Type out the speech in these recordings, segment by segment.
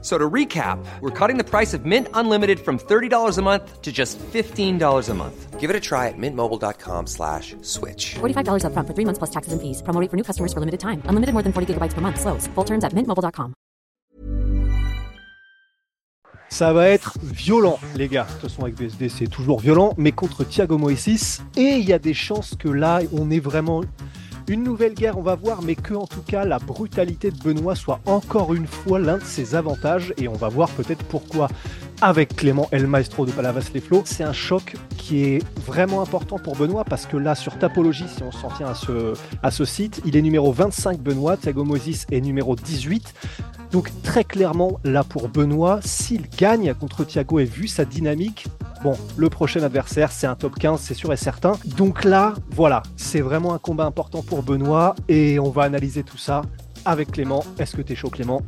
So to recap, we're cutting the price of Mint Unlimited from $30 a month to just $15 a month. Give it a try at mintmobile.com slash switch. $45 upfront for three months plus taxes and fees. Promo rate for new customers for limited time. Unlimited more than 40 gigabytes per month. Slows. Full terms at mintmobile.com. Ça va être violent, les gars. De toute façon, avec BSD, c'est toujours violent. Mais contre Thiago Moïsis, et il y a des chances que là, on est vraiment une nouvelle guerre, on va voir, mais que en tout cas la brutalité de Benoît soit encore une fois l'un de ses avantages, et on va voir peut-être pourquoi avec Clément El Maestro de Palavas les Flots. C'est un choc qui est vraiment important pour Benoît parce que là, sur Tapologie, si on s'en tient à ce, site, il est numéro 25 Benoît, Thiago Moses est numéro 18. Donc très clairement, là pour Benoît, s'il gagne contre Thiago et vu sa dynamique, bon, le prochain adversaire, c'est un top 15, c'est sûr et certain. Donc là, voilà, c'est vraiment un combat important pour Benoît et on va analyser tout ça avec Clément. Est-ce que t'es chaud Clément?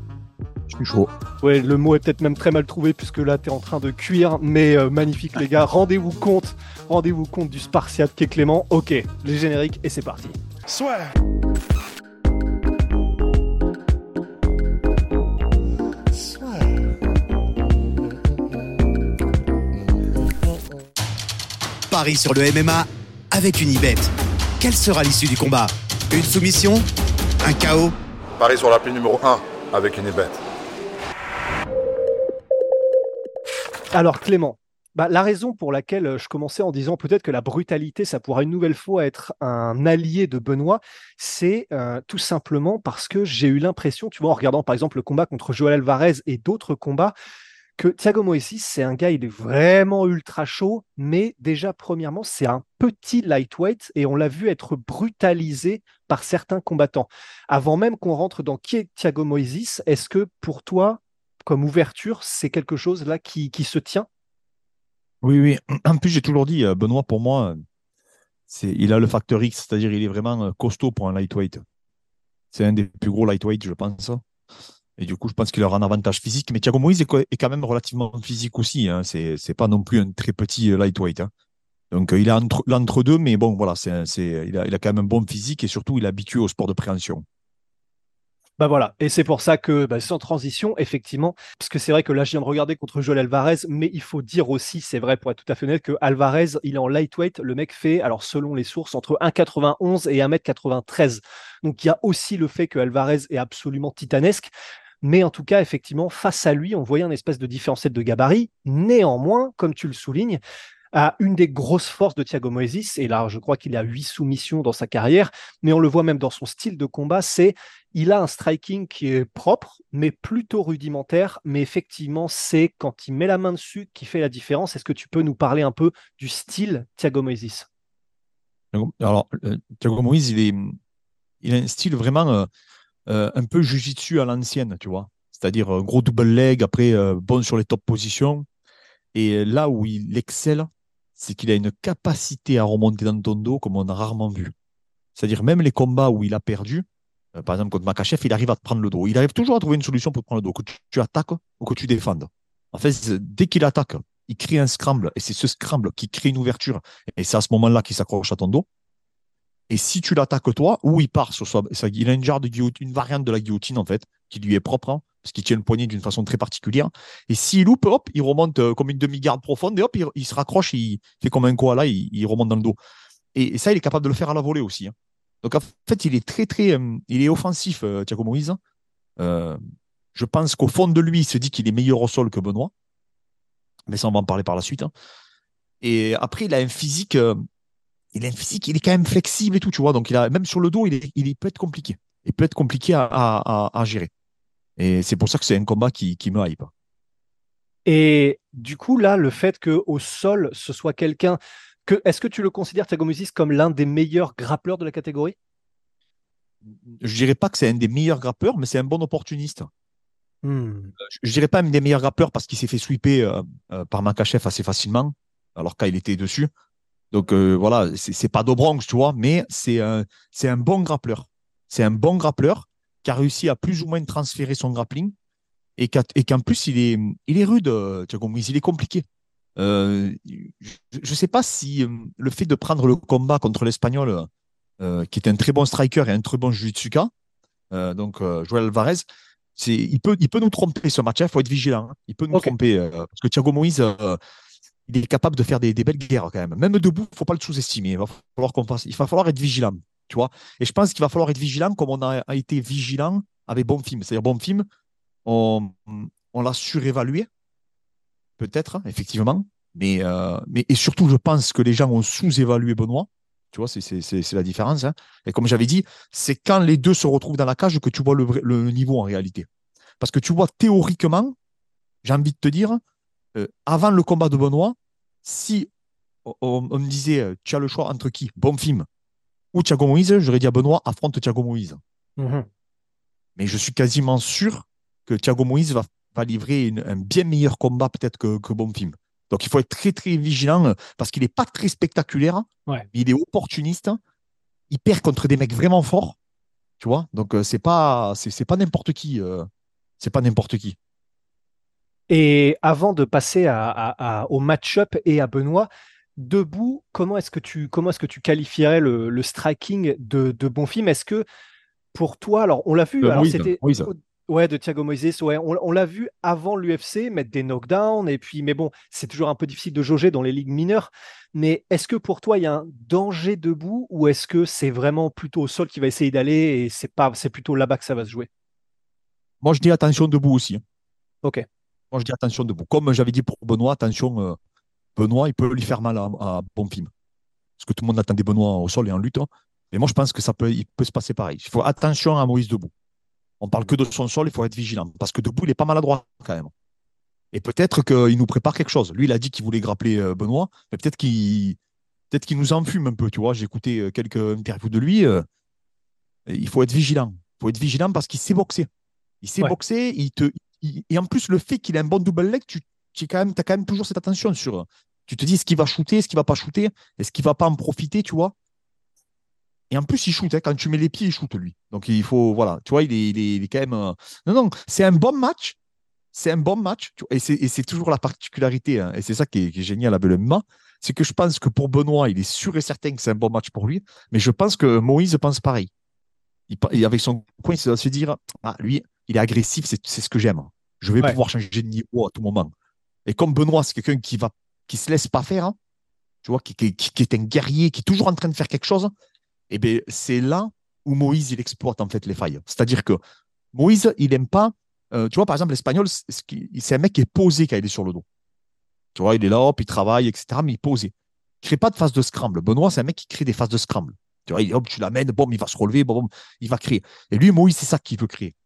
Je suis chaud. Ouais, le mot est peut-être même très mal trouvé puisque là t'es en train de cuire, mais euh, magnifique les gars. Rendez-vous compte, rendez-vous compte du Spartiate qu'est Clément. Ok, les génériques et c'est parti. Soit. Paris sur le MMA avec une ibet. Quelle sera l'issue du combat? Une soumission? Un chaos? Paris sur l'appli numéro 1 avec une ibet. Alors Clément, bah, la raison pour laquelle euh, je commençais en disant peut-être que la brutalité, ça pourra une nouvelle fois être un allié de Benoît, c'est euh, tout simplement parce que j'ai eu l'impression, tu vois, en regardant par exemple le combat contre Joël Alvarez et d'autres combats, que Thiago Moïse, c'est un gars, il est vraiment ultra chaud, mais déjà, premièrement, c'est un petit lightweight et on l'a vu être brutalisé par certains combattants. Avant même qu'on rentre dans qui est Thiago Moïse, est-ce que pour toi, comme ouverture, c'est quelque chose là qui, qui se tient? Oui, oui. En plus, j'ai toujours dit, euh, Benoît, pour moi, c'est, il a le facteur X, c'est-à-dire il est vraiment euh, costaud pour un lightweight. C'est un des plus gros lightweight, je pense. Et du coup, je pense qu'il aura un avantage physique. Mais Thiago Moïse est, quand même relativement physique aussi. Hein. C'est, c'est pas non plus un très petit euh, lightweight. Hein. Donc, il est entre, l'entre-deux, mais bon, voilà, il, a, il a quand même un bon physique et surtout, il est habitué au sport de préhension. Bah voilà, et c'est pour ça que bah, sans transition, effectivement, parce que c'est vrai que là je viens de regarder contre Joel Alvarez, mais il faut dire aussi, c'est vrai pour être tout à fait honnête, que Alvarez, il est en lightweight, le mec fait, alors selon les sources, entre 1,91 et 1m93. Donc il y a aussi le fait que Alvarez est absolument titanesque. Mais en tout cas, effectivement, face à lui, on voyait un espèce de différentiel de gabarit. Néanmoins, comme tu le soulignes, à une des grosses forces de Thiago Moises, et là je crois qu'il a huit soumissions dans sa carrière, mais on le voit même dans son style de combat, c'est il a un striking qui est propre, mais plutôt rudimentaire, mais effectivement c'est quand il met la main dessus qui fait la différence. Est-ce que tu peux nous parler un peu du style Thiago Moises Alors, euh, Thiago est, il a un style vraiment euh, euh, un peu jujitsu à l'ancienne, tu vois. C'est-à-dire gros double leg, après bon sur les top positions. Et là où il excelle, c'est qu'il a une capacité à remonter dans ton dos comme on a rarement vu. C'est-à-dire même les combats où il a perdu, euh, par exemple contre Makachev, il arrive à te prendre le dos. Il arrive toujours à trouver une solution pour te prendre le dos, que tu, attaques ou que tu défendes. En fait, dès qu'il attaque, il crée un scramble, et c'est ce scramble qui crée une ouverture, et c'est à ce moment-là qu'il s'accroche à ton dos. Et si tu l'attaques toi, ou il part sur soi, il a une de une variante de la guillotine en fait, qui lui est propre, hein, parce qu'il tient le poignet d'une façon très particulière. Et s'il loupe, hop, il remonte euh, comme une demi-garde profonde et hop, il, se raccroche, il fait comme un koala, il, il remonte dans le dos. Et, ça, il est capable de le faire à la volée aussi. Hein. Donc en fait, il est très, très, euh, il est offensif, euh, Thiago Moïse. je pense qu'au fond de lui, il se dit qu'il est meilleur au sol que Benoît. Mais ça, on va en parler par la suite. Hein. Et après, il a un physique, il a un physique, il est quand même flexible et tout, tu vois. Donc il a, même sur le dos, il, est, il peut être compliqué. Il peut être compliqué à, à, à gérer. Et c'est pour ça que c'est un combat qui, qui me hype. Et du coup, là, le fait qu'au sol, ce soit quelqu'un. Que, est-ce que tu le considères, Tagomusis, comme l'un des meilleurs grappleurs de la catégorie? Je dirais pas que c'est un des meilleurs grappeurs, mais c'est un bon opportuniste. Hmm. Je dirais pas un des meilleurs grappeurs parce qu'il s'est fait sweeper euh, euh, par Makachev assez facilement, alors qu'il était dessus. Donc euh, voilà, c'est pas d'Obronx, tu vois, mais c'est un, c'est un bon grappleur. C'est un bon grappleur qui a réussi à plus ou moins transférer son grappling et qu'en plus, il est, il est rude, euh, Thiago Moïse, il est compliqué. Euh, je ne sais pas si euh, le fait de prendre le combat contre l'Espagnol, qui est un très bon striker et un très bon jiu-jitsuka, donc Joël Alvarez, il peut, il peut nous tromper ce match, il faut être vigilant. Hein. Il peut nous tromper parce que Thiago Moïse, il est capable de faire des, belles guerres quand même. Même debout, il ne faut pas le sous-estimer. Il va falloir il va falloir être vigilant, tu vois. Et je pense qu'il va falloir être vigilant comme on a, été vigilant avec Bonfim. C'est-à-dire Bonfim, on, l'a surévalué, peut-être, hein, effectivement. Mais, euh, mais et surtout, je pense que les gens ont sous-évalué Benoît. Tu vois, c'est la différence. Hein. Et comme j'avais dit, c'est quand les deux se retrouvent dans la cage que tu vois le, niveau en réalité. Parce que tu vois, théoriquement, j'ai envie de te dire, euh, avant le combat de Benoît, si on, me disait, euh, tu as le choix entre qui? Bon film ou Thiago Moïse, j'aurais dit à Benoît, affronte Thiago Moïse. Mhm. Mais je suis quasiment sûr que Thiago Moïse va, va livrer un bien meilleur combat peut-être que, que Bonfim. Donc il faut être très très vigilant euh, parce qu'il n'est pas très spectaculaire. Il est opportuniste. Il perd contre des mecs vraiment forts. Tu vois Donc c'est pas c'est pas n'importe qui. Euh, c'est pas n'importe qui. Et avant de passer à, au match-up et à Benoît, debout, comment est-ce que tu comment est-ce que tu qualifierais le, striking de, de Bonfim Est-ce que pour toi, alors on l'a vu, alors c'était Ouais, de Thiago Moises, ouais, on, l'a vu avant l'UFC mettre des knockdowns, et puis, mais bon, c'est toujours un peu difficile de jauger dans les ligues mineures. Mais est-ce que pour toi, il y a un danger debout, ou est-ce que c'est vraiment plutôt au sol qui va essayer d'aller, et c'est pas, c'est plutôt là-bas que ça va se jouer? Moi, je dis attention debout aussi. Ok. Moi, je dis attention debout. Comme j'avais dit pour Benoît, attention, euh, Benoît, il peut lui faire mal à, à Bonfim. Parce que tout le monde attendait Benoît au sol et en lutte. Hein. Mais moi, je pense que ça peut, il peut se passer pareil. Il faut attention à Moïse debout. On parle que de son sol, il faut être vigilant. Parce que debout, il est pas maladroit quand même. Et peut-être qu'il nous prépare quelque chose. Lui, il a dit qu'il voulait grappler euh, Benoît, mais peut-être qu'il peut-être qu'il nous enfume un peu, tu vois. J'ai écouté euh, quelques interviews de lui. Il faut être vigilant. Il faut être vigilant parce qu'il sait boxer. Il sait boxer. Il te, et en plus, le fait qu'il ait un bon double leg, tu, tu as quand même toujours cette attention sur. Tu te dis, est-ce qu'il va shooter, est-ce qu'il va pas shooter, est-ce qu'il va pas en profiter, tu vois? Et en plus, il shoot. Hein. Quand tu mets les pieds, il shoot, lui. Donc, il faut. Voilà. Tu vois, il est, quand même. Euh, non, non. C'est un bon match. C'est un bon match. Et c'est toujours la particularité. Hein. Et c'est ça qui est, génial à Belema. C'est que je pense que pour Benoît, il est sûr et certain que c'est un bon match pour lui. Mais je pense que Moïse pense pareil. Il, avec son coin, il se dire Ah, lui, il est agressif, c'est ce que j'aime. Je vais pouvoir changer de niveau à tout moment. Et comme Benoît, c'est quelqu'un qui va qui se laisse pas faire, hein, tu vois, qui, qui, qui, est un guerrier, qui est toujours en train de faire quelque chose, eh bien, c'est là où Moïse, il exploite en fait les failles. C'est-à-dire que Moïse, il n'aime pas. Euh, tu vois, par exemple, l'espagnol, c'est un mec qui est posé quand il est sur le dos. Tu vois, il est là, hop, il travaille, etc., mais il est posé. Il ne crée pas de phase de scramble. Benoît, c'est un mec qui crée des phases de scramble. Tu vois, hop, tu l'amènes, bon, il va se relever, bon, il va créer. Et lui, Moïse, c'est ça qu'il veut créer.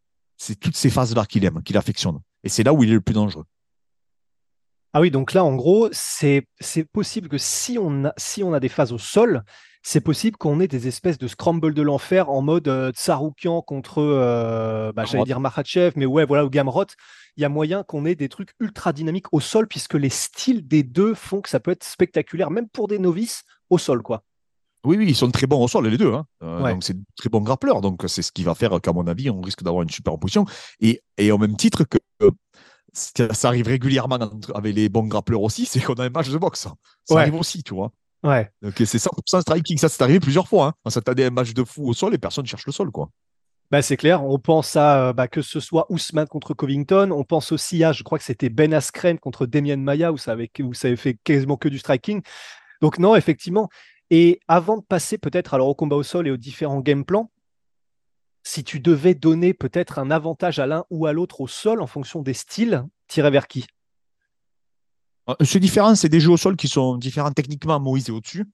C'est toutes ces phases-là qu'il aime, qu'il affectionne. Et c'est là où il est le plus dangereux. Ah oui, donc là, en gros, c'est possible que si on, a, si on a des phases au sol, c'est possible qu'on ait des espèces de scramble de l'enfer en mode euh, Tsaroukian contre, euh, bah, j'allais dire Makhachev, mais ouais, voilà, ou Gamrot. Il y a moyen qu'on ait des trucs ultra dynamiques au sol, puisque les styles des deux font que ça peut être spectaculaire, même pour des novices au sol, quoi. Oui, oui, ils sont très bons au sol, les deux. Hein. Euh, donc, c'est très bons grappleurs. Donc, c'est ce qui va faire qu'à mon avis, on risque d'avoir une super opposition. Et, et au même titre que ça arrive régulièrement avec les bons grappleurs aussi, c'est qu'on a un match de boxe. Ça arrive aussi, tu vois. Ouais. Donc c'est 100% striking. Ça, c'est arrivé plusieurs fois. Hein. S'attendait à un match de fou au sol et personne cherche le sol, quoi. Bah, c'est clair. On pense à euh, bah, que ce soit Ousmane contre Covington. On pense aussi à, je crois que c'était Ben Askren contre Demian Maya où ça avait, où ça avait fait quasiment que du striking. Donc non, effectivement. Et avant de passer peut-être alors au combat au sol et aux différents game plans, si tu devais donner peut-être un avantage à l'un ou à l'autre au sol en fonction des styles, tirer vers qui? Euh, c'est différent, c'est des jeux au sol qui sont différents techniquement. Moïse est au-dessus.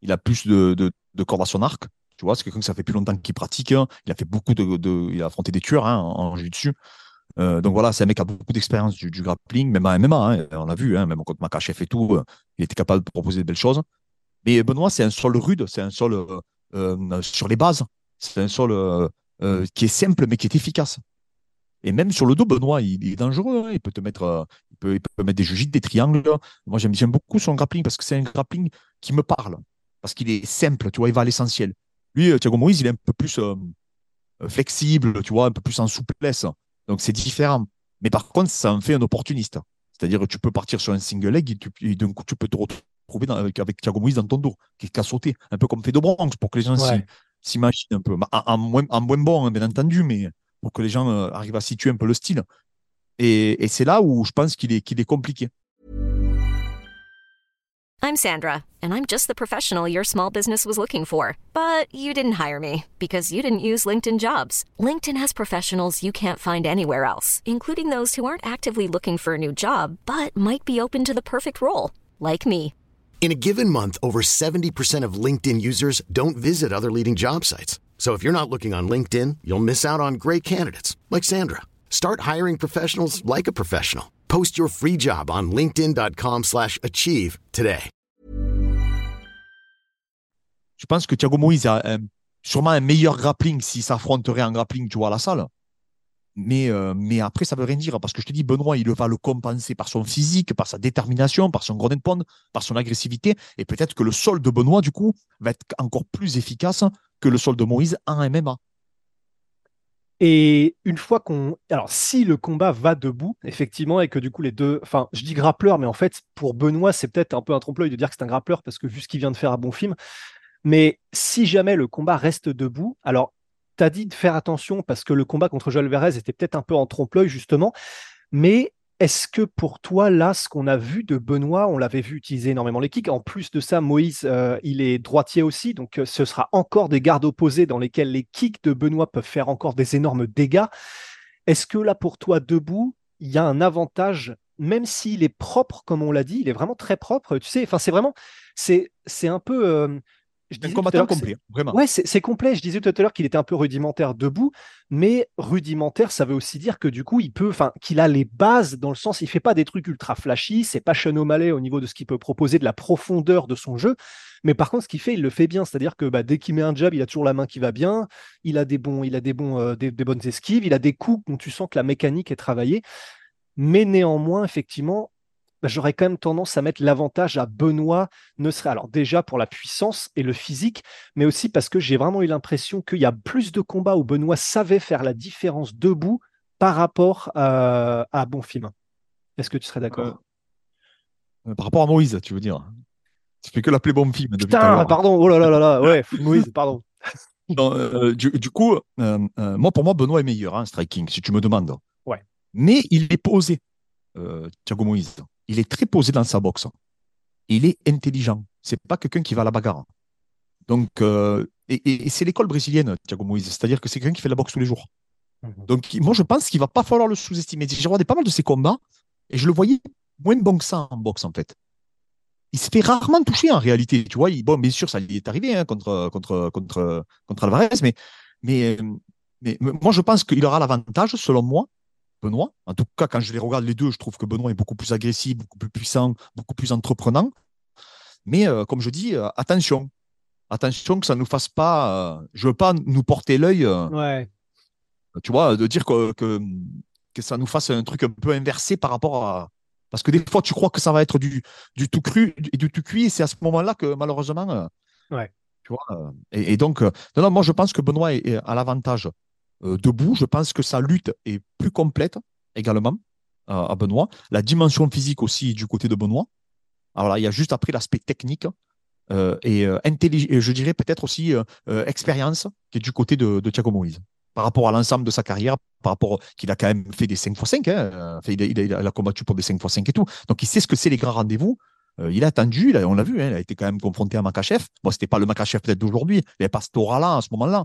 Il a plus de, de, cordes à son arc. Tu vois, c'est quelqu'un que ça fait plus longtemps qu'il pratique. Hein. Il a fait beaucoup de, il a affronté des tueurs hein, en, jeu dessus. Euh, donc voilà, c'est un mec qui a beaucoup d'expérience du, grappling, même en MMA. Hein, on l'a vu, même contre Makachev et tout, euh, il était capable de proposer de belles choses. Mais Benoît, c'est un sol rude, c'est un sol sur les bases. C'est un sol qui est simple mais qui est efficace. Et même sur le dos, Benoît, il, est dangereux. Hein. Il peut te mettre, euh, des jugites, des triangles. Moi, j'aime beaucoup son grappling parce que c'est un grappling qui me parle. Parce qu'il est simple, tu vois, il va à l'essentiel. Lui, euh, Thiago Moïse, il est un peu plus, euh, euh, flexible, tu vois, un peu plus en souplesse. Donc c'est différent. Mais par contre, ça en fait un opportuniste. C'est-à-dire que tu peux partir sur un single leg et, et d'un coup, tu peux te retrouver dans- avec, avec Thiago Moïse dans ton dos, qui qui a sauté, un peu comme fait de Bronx, pour que les gens Ouais. s'imaginent un peu. En, en moins, en moins bon, hein, bien entendu, mais pour que les gens euh, arrivent à situer un peu le style. Et, et c'est là où je pense qu'il est, qu'il est compliqué. I'm Sandra, and I'm just the professional your small business was looking for. But you didn't hire me because you didn't use LinkedIn jobs. LinkedIn has professionals you can't find anywhere else, including those who aren't actively looking for a new job but might be open to the perfect role, like me. In a given month, over 70% of LinkedIn users don't visit other leading job sites. So if you're not looking on LinkedIn, you'll miss out on great candidates like Sandra. Start hiring professionals like a professional. Post your free job on linkedin.com/achieve slash achieve today. Je pense que Thiago Moïse a un- sûrement un meilleur grappling s'il s'affronterait en grappling, tu vois, à la salle. Mais, euh, mais après, ça veut rien dire parce que je te dis, Benoît, il va le compenser par son physique, par sa détermination, par son gros de pound, par son agressivité. Et peut-être que le sol de Benoît, du coup, va être encore plus efficace que le sol de Moïse en MMA. Et une fois qu'on. Alors, si le combat va debout, effectivement, et que du coup, les deux. Enfin, je dis grappleur, mais en fait, pour Benoît, c'est peut-être un peu un trompe-l'œil de dire que c'est un grappleur parce que vu ce qu'il vient de faire à bon film. Mais si jamais le combat reste debout, alors, tu as dit de faire attention parce que le combat contre Joel Verez était peut-être un peu en trompe-l'œil, justement. Mais est-ce que pour toi, là, ce qu'on a vu de Benoît, on l'avait vu utiliser énormément les kicks. En plus de ça, Moïse, euh, il est droitier aussi. Donc, euh, ce sera encore des gardes opposés dans lesquels les kicks de Benoît peuvent faire encore des énormes dégâts. Est-ce que là, pour toi, debout, il y a un avantage, même s'il est propre, comme on l'a dit, il est vraiment très propre. Tu sais, enfin, c'est vraiment, c'est, c'est un peu. euh, je un combattant complet, vraiment. Ouais, c'est c'est complet. Je disais tout à l'heure qu'il était un peu rudimentaire debout, mais rudimentaire, ça veut aussi dire que du coup, il peut, enfin, qu'il a les bases dans le sens, il fait pas des trucs ultra flashy, c'est pas Sean O'Malley au niveau de ce qu'il peut proposer, de la profondeur de son jeu, mais par contre, ce qu'il fait, il le fait bien. C'est-à-dire que bah, dès qu'il met un jab, il a toujours la main qui va bien, il a des bons, il a des bons, euh, des, des bonnes esquives, il a des coups dont tu sens que la mécanique est travaillée, mais néanmoins, effectivement. Bah, J'aurais quand même tendance à mettre l'avantage à Benoît, ne serait alors déjà pour la puissance et le physique, mais aussi parce que j'ai vraiment eu l'impression qu'il y a plus de combats où Benoît savait faire la différence debout par rapport à, à Bonfim. Est-ce que tu serais d'accord? Euh, par rapport à Moïse, tu veux dire? Tu fais que l'appeler bon film depuis tout à Putain, pardon, oh là là là là, ouais, Moïse, pardon. Non, euh, du, du coup, euh, euh, moi, pour moi, Benoît est meilleur en striking, si tu me demandes. Ouais. Mais il est posé, euh, Thiago Moïse. Il est très posé dans sa boxe. Il est intelligent. C'est pas quelqu'un qui va à la bagarre. Donc, euh, et, et- et c'est l'école brésilienne, Thiago Moïse. C'est-à-dire que c'est quelqu'un qui fait la boxe tous les jours. Mhm. Donc, moi, je pense qu'il va pas falloir le sous-estimer. J'ai regardé pas mal de ses combats et je le voyais moins bon que ça en boxe, en fait. Il se fait rarement toucher en réalité. Tu vois, il- bon, bien sûr, ça lui est arrivé hein, contre, contre, contre, contre Alvarez, mais, mais, mais, mais moi, je pense qu'il aura l'avantage, selon moi, Benoît. En tout cas, quand je les regarde les deux, je trouve que Benoît est beaucoup plus agressif, beaucoup plus puissant, beaucoup plus entreprenant. Mais euh, comme je dis, euh, attention. Attention que ça ne nous fasse pas. euh, je veux pas nous porter l'œil. Ouais. tu vois, de dire que, que, que ça nous fasse un truc un peu inversé par rapport à. Parce que des fois, tu crois que ça va être du, du tout cru et du tout cuit, et c'est à ce moment-là que malheureusement. Ouais. Tu vois, et, et donc, non, non, moi, je pense que Benoît est, est à l'avantage debout. Je pense que sa lutte est plus complète également euh, à Benoît. La dimension physique aussi du côté de Benoît. Alors là, il y a juste après l'aspect technique euh, et, euh, et je dirais peut-être aussi euh, euh, expérience qui est du côté de, Thiago Moïse par rapport à l'ensemble de sa carrière, par rapport qu'il a quand même fait des 5x5, hein, euh, il, a, combattu pour des 5x5 et tout. Donc il sait ce que c'est les grands rendez-vous. Euh, il a attendu, on l'a vu, hein, il a été quand même confronté à Makachev. Bon, c'était pas le Makachev peut-être d'aujourd'hui, il n'y avait aura-là à ce moment-là,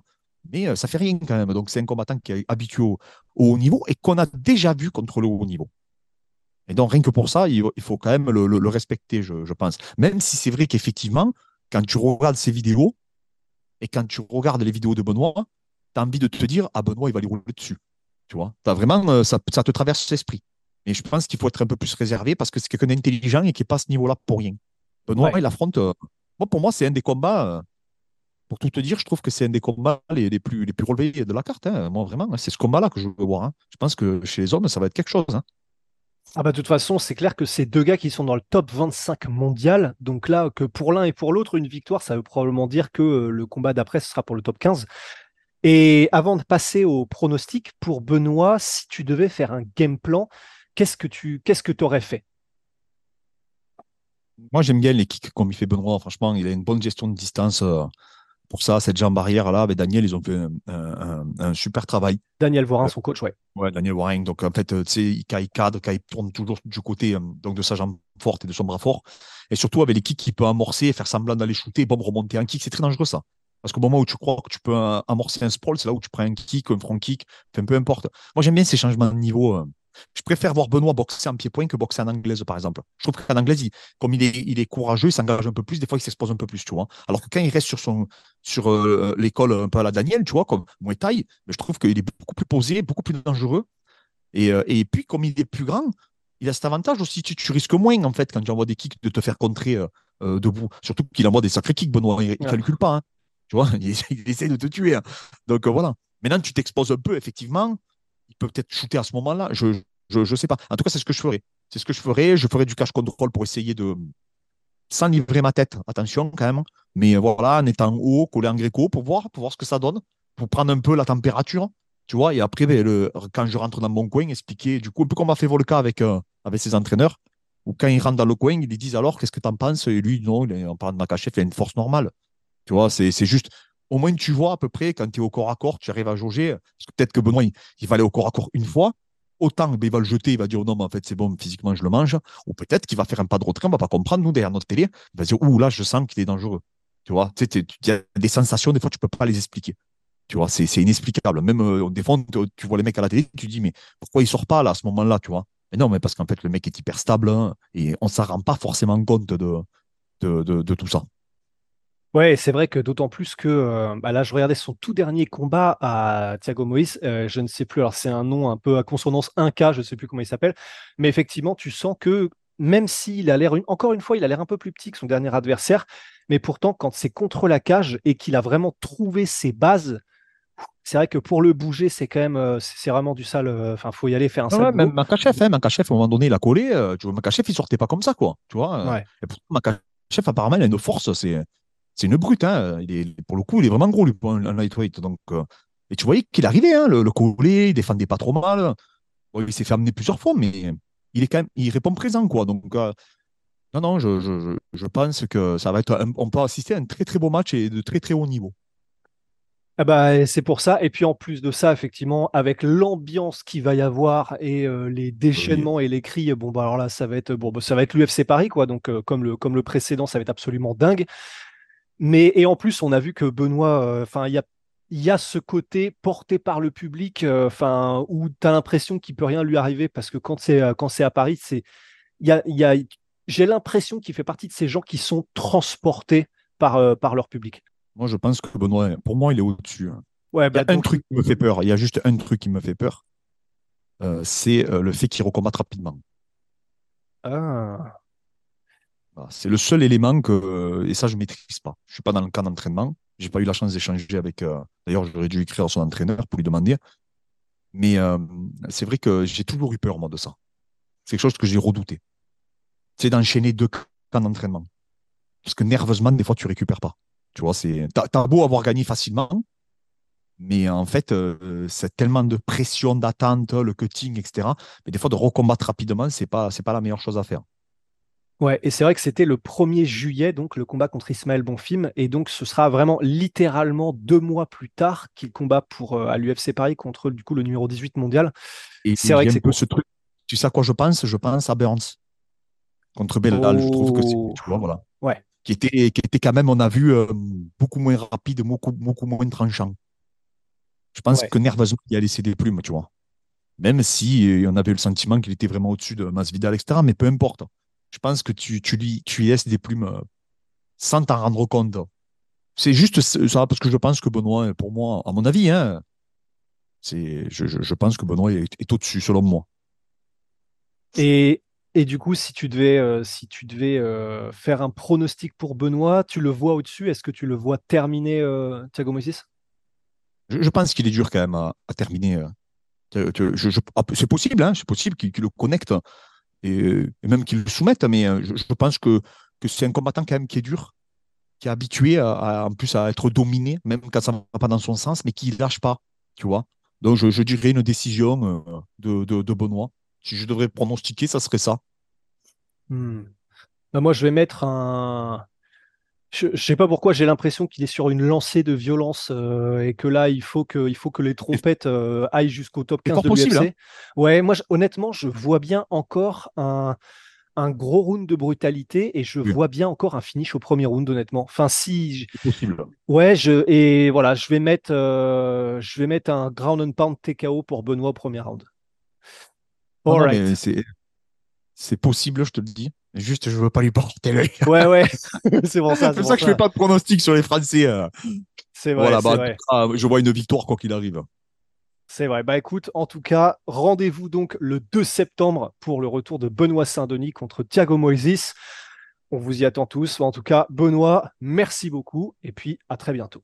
mais euh, ça fait rien quand même. Donc c'est un combattant qui est habitué au, au haut niveau et qu'on a déjà vu contre le haut niveau. Et donc rien que pour ça, il, il faut quand même le, le- le respecter, je, je pense. Même si c'est vrai qu'effectivement, quand tu regardes ces vidéos et quand tu regardes les vidéos de Benoît, tu as envie de te dire, ah Benoît, il va lui rouler dessus. Tu vois, vraiment, euh, ça, ça te traverse l'esprit. Et je pense qu'il faut être un peu plus réservé parce que c'est quelqu'un d'intelligent et qui n'est pas à ce niveau-là pour rien. Benoît, Ouais. il affronte. euh, moi, pour moi, c'est un des combats. euh, pour tout te dire, je trouve que c'est un des combats les, les plus, les plus relevés de la carte. hein. Moi, vraiment, hein, c'est ce combat-là que je veux voir. hein. Je pense que chez les hommes, ça va être quelque chose. hein. Ah bah de toute façon, c'est clair que c'est deux gars qui sont dans le top 25 mondial. Donc là, que pour l'un et pour l'autre, une victoire, ça veut probablement dire que euh, le combat d'après, ce sera pour le top 15. Et avant de passer au pronostic, pour Benoît, si tu devais faire un game plan, qu'est-ce que tu qu'est-ce que aurais fait? Moi, j'aime bien les kicks comme il fait Benoît. Franchement, il a une bonne gestion de distance. Euh, pour ça, cette jambe arrière là, avec Daniel, ils ont fait un, un- un super travail. Daniel Vorin, son coach, ouais. Ouais, Daniel Warren. Donc, en fait, euh, tu sais, il- quand il cadre, quand il tourne toujours du côté euh, donc de sa jambe forte et de son bras fort. Et surtout, avec les kicks, il peut amorcer, faire semblant d'aller shooter, bon, remonter un kick. C'est très dangereux, ça. Parce qu'au moment où tu crois que tu peux euh, amorcer un sprawl, c'est là où tu prends un kick, un front kick, enfin, peu importe. Moi, j'aime bien ces changements de niveau. Je préfère voir Benoît boxer en pied-point que boxer en anglaise, par exemple. Je trouve qu'en anglaise, il- comme il est, il est courageux, il s'engage un peu plus, des fois, il s'expose un peu plus, tu vois. Alors que quand il reste sur, son, sur euh, l'école un peu à la Daniel, tu vois, comme Muay Thai, mais je trouve qu'il est beaucoup plus posé, beaucoup plus dangereux. Et, euh, et puis, comme il est plus grand, il a cet avantage aussi. Tu, tu risques moins, en fait, quand tu envoies des kicks, de te faire contrer euh, debout. Surtout qu'il envoie des sacrés kicks, Benoît. Il ne Ouais. calcule pas. hein. Tu vois, il essaie, il essaie de te tuer. hein. Donc, voilà. Maintenant, tu t'exposes un peu, effectivement. Peut-être shooter à ce moment-là. Je je, je sais pas. En tout cas, c'est ce que je ferais. C'est ce que je ferais. Je ferais du cash control pour essayer de. Sans livrer ma tête, attention quand même. Mais voilà, en étant haut, collé en gréco pour voir, pour voir ce que ça donne, pour prendre un peu la température. Tu vois, et après, ben, le, quand je rentre dans mon coin, expliquer, du coup, un peu comme a fait Volka avec, euh, avec ses entraîneurs, ou quand il rentre dans le coin, ils lui disent alors, qu'est-ce que tu en penses? Et lui, non, il est- en parlant de Makachev, il a une force normale. Tu vois, c'est juste, au moins tu vois à peu près, quand tu es au corps à corps, tu arrives à jauger. Parce que peut-être que Benoît, il, va aller au corps à corps une fois, autant ben, il va le jeter, il va dire non, mais en fait, c'est bon, physiquement, je le mange. Ou peut-être qu'il va faire un pas de retrait, on va pas comprendre, nous, derrière notre télé, il va dire ouh, là, je sens qu'il est dangereux. Tu vois, tu il y a des sensations, des fois, tu peux pas les expliquer. Tu vois, c'est inexplicable. Même euh, des fois, tu- vois les mecs à la télé, tu dis, mais pourquoi il sort pas là, à ce moment-là, tu vois? Mais non, mais parce qu'en fait, le mec est hyper stable hein, et on s'en rend pas forcément compte de, de, de tout ça. Ouais, c'est vrai que d'autant plus que euh, bah là, je regardais son tout dernier combat à Thiago Moïse. euh, je ne sais plus, alors c'est un nom un peu à consonance 1K, je ne sais plus comment il s'appelle. Mais effectivement, tu sens que même s'il a l'air, une- encore une fois, il a l'air un peu plus petit que son dernier adversaire. Mais pourtant, quand c'est contre la cage et qu'il a vraiment trouvé ses bases, c'est vrai que pour le bouger, c'est quand même, euh, c'est vraiment du sale. Enfin, faut y aller faire un sale ouais, même Makachev, hein, Makachev, à un moment donné, il a collé. tu vois, Makachev, il sortait pas comme ça, quoi. Tu vois. Ouais. Et pourtant, Makachev, apparemment, il a une force. C'est, c'est une brute. Hein. Pour le coup, il est vraiment gros, lui, un, lightweight. Donc, euh, et tu voyais qu'il arrivait, hein, le, le collé, il défendait pas trop mal. Il s'est fait amener plusieurs fois, mais il est quand même, il répond présent, quoi. Donc, euh, non, non, je, pense que ça va être, on peut assister à un très, très beau match et de très, très haut niveau. Ah bah, c'est pour ça. Et puis en plus de ça, effectivement, avec l'ambiance qu'il va y avoir et euh, les déchaînements et les cris, bon bah alors là, ça va être bon, bah, ça va être l'UFC Paris quoi. Donc comme le comme le précédent, ça va être absolument dingue. Mais et en plus, on a vu que Benoît, euh, enfin il y a il y a ce côté porté par le public, euh, où tu as l'impression qu'il peut rien lui arriver parce que quand c'est euh, quand c'est à Paris, c'est il y a, y a j'ai l'impression qu'il fait partie de ces gens qui sont transportés par euh, par leur public. Moi, je pense que Benoît, pour moi, il est au-dessus. hein. Ouais, Il y bah, a un donc- truc qui me fait peur. Il y a juste un truc qui me fait peur. Euh, c'est le fait qu'il recombatte rapidement. Ah. C'est le seul élément que, euh, et ça, je maîtrise pas. Je suis pas dans le camp d'entraînement. J'ai pas eu la chance d'échanger avec. euh, D'ailleurs, j'aurais dû écrire à son entraîneur pour lui demander. Mais euh, c'est vrai que j'ai toujours eu peur, moi, de ça. C'est quelque chose que j'ai redouté. C'est d'enchaîner deux camps d'entraînement. Parce que nerveusement, des fois, tu récupères pas. Tu vois, c'est. T'as beau avoir gagné facilement, mais en fait, c'est tellement de pression, d'attente, le cutting, etc. Mais des fois, de recombattre rapidement, c'est pas, pas la meilleure chose à faire. Ouais, et c'est vrai que c'était le 1er juillet, donc le combat contre Ismaël Bonfim, et donc ce sera vraiment littéralement deux mois plus tard qu'il combat pour euh, à l'UFC Paris contre du coup le numéro 18 mondial. Et C'est vrai que un c'est ce truc. Tu sais à quoi je pense? Je pense à Burns contre Bellal. Je trouve que c'est, Oh. tu vois, voilà, Ouais. qui était, qui était quand même, on a vu euh, beaucoup moins rapide, beaucoup, beaucoup moins tranchant. Je pense Ouais. que nerveusement, il a laissé des plumes, tu vois. Même si euh, on avait eu le sentiment qu'il était vraiment au-dessus de Masvidal, etc. Mais peu importe. Je pense que tu, tu lui, tu lui laisses des plumes euh, sans t'en rendre compte. C'est juste ça, parce que je pense que Benoît, pour moi, à mon avis, hein, c'est, je, je, je pense que Benoît est, est au-dessus, selon moi. Et, et du coup, si tu devais, euh, si tu devais euh, faire un pronostic pour Benoît, tu le vois au-dessus? Est-ce que tu le vois terminer euh, Thiago Moïse? Je, je pense qu'il est dur quand même à, à terminer. euh. Ah, c'est possible, hein, c'est possible qu'il qu'il le connecte et, même qu'il le soumette, mais euh, je, pense que, que c'est un combattant quand même qui est dur, qui est habitué à, en plus à être dominé, même quand ça ne va pas dans son sens, mais qui ne lâche pas, tu vois. Donc je, je dirais une décision euh, de, de, de Benoît. Si je devrais pronostiquer, ça serait ça. Hmm. Moi, je vais mettre un. Je, je sais pas pourquoi j'ai l'impression qu'il est sur une lancée de violence euh, et que là, il faut que, il faut que les trompettes euh, aillent jusqu'au top C'est 15 fort de possible, l'UFC. hein. Ouais, moi, je- honnêtement, je vois bien encore un, un gros round de brutalité et je Oui. vois bien encore un finish au premier round, honnêtement. Enfin, si. j- C'est possible. Ouais, je, et voilà, je vais mettre, euh, je vais mettre un ground and pound TKO pour Benoît au premier round. Non, Alright. mais c'est possible, je te le dis. Juste, je veux pas lui porter l'œil. Ouais, ouais, c'est pour ça. C'est pour ça que je fais pas de pronostic sur les Français. euh. C'est vrai, Voilà, bah, vrai. cas, je vois une victoire quoi qu'il arrive. C'est vrai. Bah écoute, en tout cas, rendez-vous donc le 2 septembre pour le retour de Benoît Saint-Denis contre Thiago Moises. On vous y attend tous. En tout cas, Benoît, merci beaucoup et puis à très bientôt.